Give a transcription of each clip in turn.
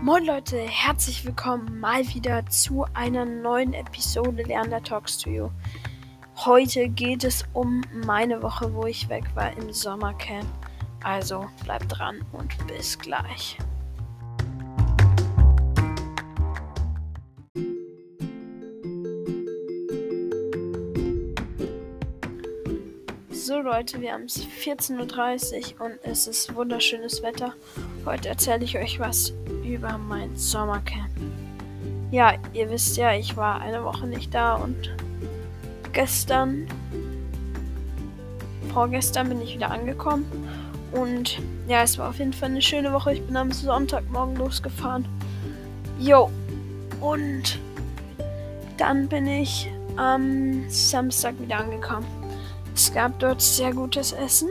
Moin Leute, herzlich willkommen mal wieder zu einer neuen Episode Lerner Talks to You. Heute geht es um meine Woche, wo ich weg war im Sommercamp. Also bleibt dran und bis gleich. So Leute, wir haben es 14.30 Uhr und es ist wunderschönes Wetter. Heute erzähle ich euch was über mein Sommercamp. Ja, ihr wisst ja, ich war eine Woche nicht da und gestern, vorgestern bin ich wieder angekommen. Und ja, es war auf jeden Fall eine schöne Woche. Ich bin am Sonntagmorgen losgefahren. Jo. Und dann bin ich am Samstag wieder angekommen. Es gab dort sehr gutes Essen.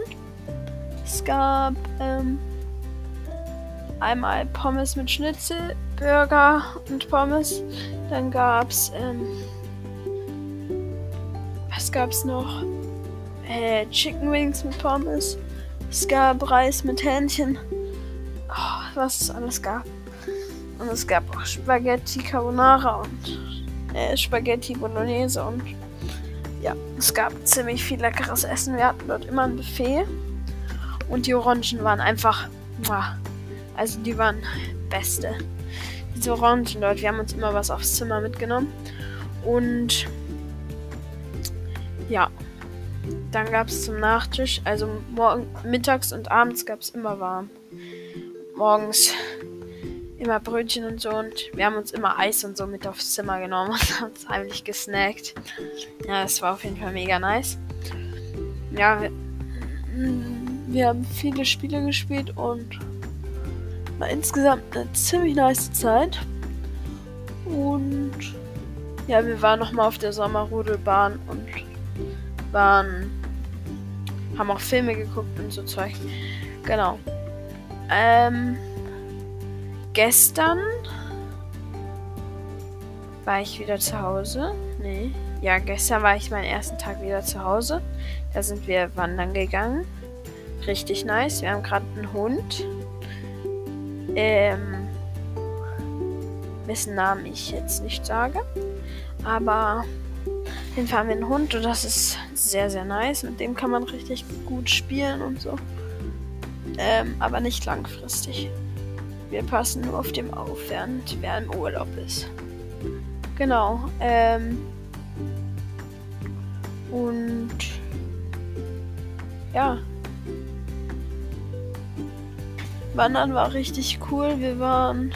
Es gab ähm, einmal Pommes mit Schnitzel, Burger und Pommes. Dann gab es, ähm, was gab es noch? Äh, Chicken Wings mit Pommes. Es gab Reis mit Hähnchen. Oh, was es alles gab. Und es gab auch Spaghetti Carbonara und äh, Spaghetti Bolognese und ja, es gab ziemlich viel leckeres Essen. Wir hatten dort immer ein Buffet. Und die Orangen waren einfach. Also die waren beste. Diese Orangen dort, wir haben uns immer was aufs Zimmer mitgenommen. Und ja, dann gab es zum Nachtisch, also morgen, mittags und abends gab es immer warm. Morgens immer Brötchen und so und wir haben uns immer Eis und so mit aufs Zimmer genommen und haben uns heimlich gesnackt. Ja, das war auf jeden Fall mega nice. Ja, wir, wir haben viele Spiele gespielt und war insgesamt eine ziemlich nice Zeit. Und ja, wir waren nochmal auf der Sommerrodelbahn und waren, haben auch Filme geguckt und so Zeug. Genau. Ähm, gestern war ich wieder zu Hause. Nee. Ja, gestern war ich meinen ersten Tag wieder zu Hause. Da sind wir wandern gegangen. Richtig nice. Wir haben gerade einen Hund. Ähm, wessen Namen ich jetzt nicht sage. Aber auf jeden Fall haben wir einen Hund und das ist sehr, sehr nice. Mit dem kann man richtig gut spielen und so. Ähm, aber nicht langfristig. Wir passen nur auf dem auf, während wer im Urlaub ist. Genau. Ähm, und ja. Wandern war richtig cool. Wir waren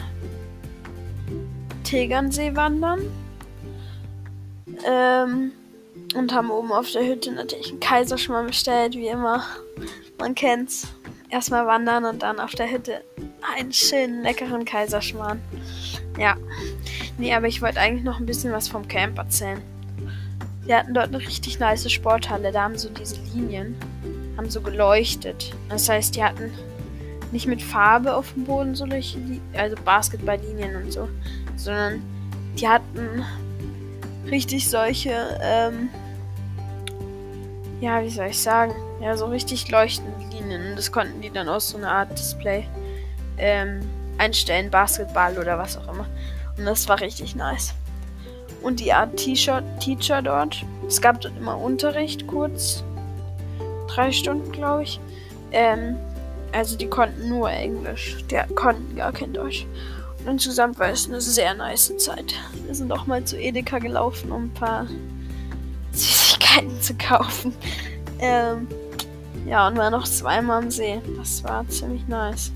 Tegernsee wandern. Ähm, und haben oben auf der Hütte natürlich einen Kaiserschmarrn bestellt, wie immer. Man kennt's. Erstmal wandern und dann auf der Hütte einen schönen, leckeren Kaiserschmarrn. Ja. Nee, aber ich wollte eigentlich noch ein bisschen was vom Camp erzählen. Wir hatten dort eine richtig nice Sporthalle. Da haben so diese Linien, haben so geleuchtet. Das heißt, die hatten nicht mit Farbe auf dem Boden solche, also Basketballlinien und so, sondern die hatten richtig solche, ähm, ja, wie soll ich sagen, ja, so richtig leuchtende Linien. Und das konnten die dann aus so einer Art Display ähm, einstellen, Basketball oder was auch immer. Und das war richtig nice. Und die Art Teacher dort. Es gab dort immer Unterricht, kurz. Drei Stunden, glaube ich. Ähm, also die konnten nur Englisch. Die konnten gar kein Deutsch. Und insgesamt war es eine sehr nice Zeit. Wir sind auch mal zu Edeka gelaufen, um ein paar Süßigkeiten zu kaufen. Ähm, ja, und war noch zweimal am See. Das war ziemlich nice.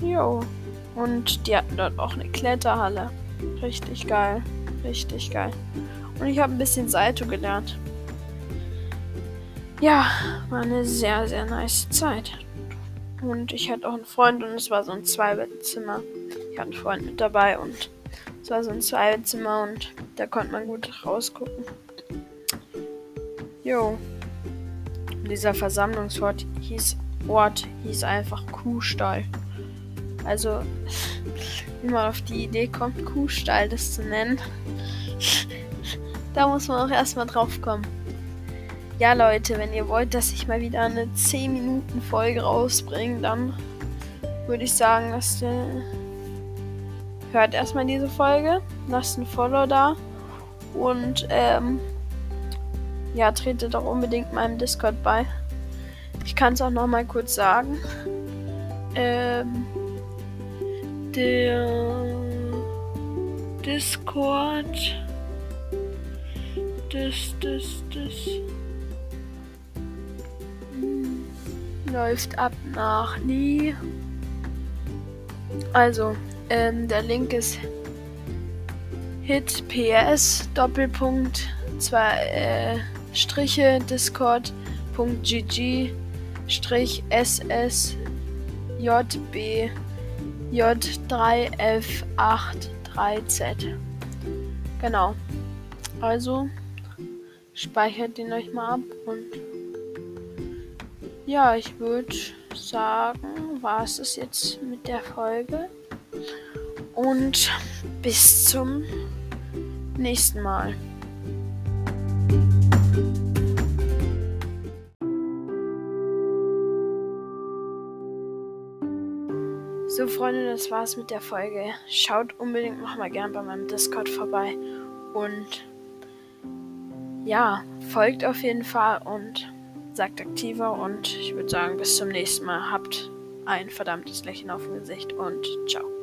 Jo. Und die hatten dort auch eine Kletterhalle. Richtig geil. Richtig geil. Und ich habe ein bisschen Saito gelernt. Ja, war eine sehr, sehr nice Zeit. Und ich hatte auch einen Freund und es war so ein Zweibettzimmer. Ich hatte einen Freund mit dabei und es war so ein Zweibettzimmer und da konnte man gut rausgucken. Jo. Dieser Versammlungsort hieß Ort hieß einfach Kuhstall. Also, wie man auf die Idee kommt, Kuhstall das zu nennen, da muss man auch erstmal drauf kommen. Ja, Leute, wenn ihr wollt, dass ich mal wieder eine 10 Minuten Folge rausbringe, dann würde ich sagen, dass äh, hört erstmal diese Folge, lasst ein Follow da und ähm, ja, tretet doch unbedingt meinem Discord bei. Ich kann es auch noch mal kurz sagen. Ähm, der Discord, das, das, das. Hm, läuft ab nach nie. Also, ähm, der Link ist hitps Doppelpunkt zwei äh, Striche discord.gg strich ss jb j3f83z genau. Also speichert den euch mal ab und ja ich würde sagen war es das jetzt mit der Folge. Und bis zum nächsten Mal. So, Freunde, das war's mit der Folge. Schaut unbedingt noch mal gern bei meinem Discord vorbei. Und ja, folgt auf jeden Fall und sagt aktiver. Und ich würde sagen, bis zum nächsten Mal. Habt ein verdammtes Lächeln auf dem Gesicht und ciao.